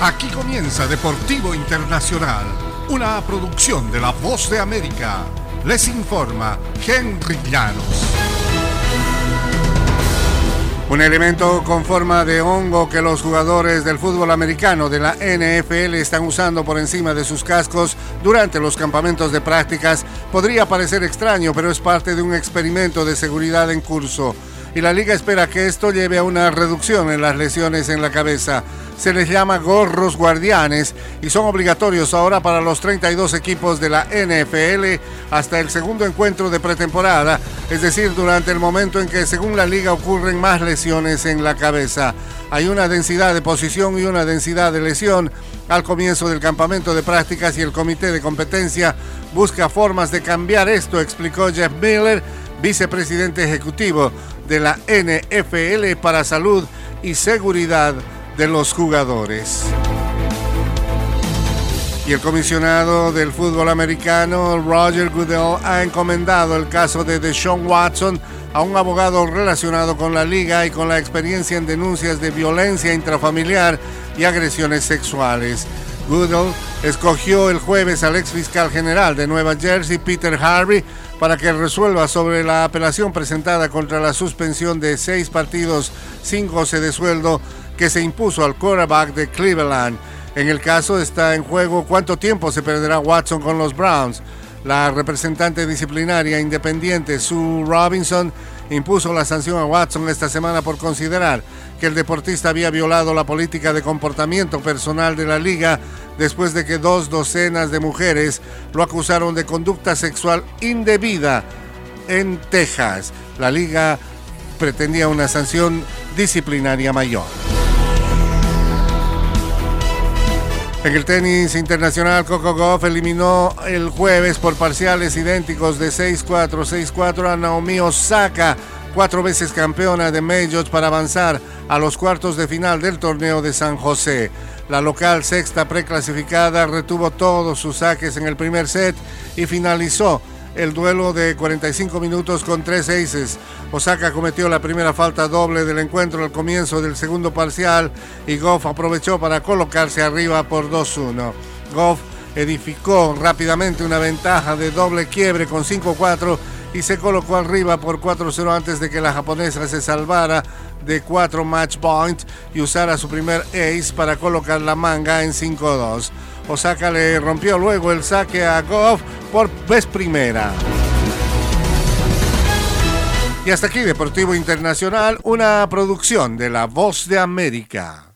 Aquí comienza Deportivo Internacional, una producción de La Voz de América. Les informa Henry Llanos. Un elemento con forma de hongo que los jugadores del fútbol americano de la NFL están usando por encima de sus cascos durante los campamentos de prácticas podría parecer extraño, pero es parte de un experimento de seguridad en curso. Y la liga espera que esto lleve a una reducción en las lesiones en la cabeza se les llama gorros guardianes y son obligatorios ahora para los 32 equipos de la NFL hasta el segundo encuentro de pretemporada, es decir, durante el momento en que según la liga ocurren más lesiones en la cabeza. Hay una densidad de posición y una densidad de lesión al comienzo del campamento de prácticas y el comité de competencia busca formas de cambiar esto, explicó Jeff Miller, vicepresidente ejecutivo de la NFL para salud y seguridad de los jugadores. Y el comisionado del fútbol americano, Roger Goodell, ha encomendado el caso de Deshaun Watson a un abogado relacionado con la liga y con la experiencia en denuncias de violencia intrafamiliar y agresiones sexuales. Goodell escogió el jueves al ex fiscal general de Nueva Jersey, Peter Harvey, para que resuelva sobre la apelación presentada contra la suspensión de seis partidos sin goce de sueldo que se impuso al quarterback de Cleveland. En el caso está en juego cuánto tiempo se perderá Watson con los Browns. La representante disciplinaria independiente Sue Robinson impuso la sanción a Watson esta semana por considerar que el deportista había violado la política de comportamiento personal de la liga después de que dos docenas de mujeres lo acusaron de conducta sexual indebida en Texas. La liga pretendía una sanción disciplinaria mayor. En el tenis internacional, Coco Goff eliminó el jueves por parciales idénticos de 6-4, 6-4 a Naomi Osaka, cuatro veces campeona de Majors para avanzar a los cuartos de final del torneo de San José. La local sexta preclasificada retuvo todos sus saques en el primer set y finalizó el duelo de 45 minutos con tres aces. Osaka cometió la primera falta doble del encuentro al comienzo del segundo parcial y Goff aprovechó para colocarse arriba por 2-1. Goff edificó rápidamente una ventaja de doble quiebre con 5-4 y se colocó arriba por 4-0 antes de que la japonesa se salvara de 4 match points y usara su primer ace para colocar la manga en 5-2. Osaka le rompió luego el saque a Goff por vez primera. Y hasta aquí Deportivo Internacional, una producción de La Voz de América.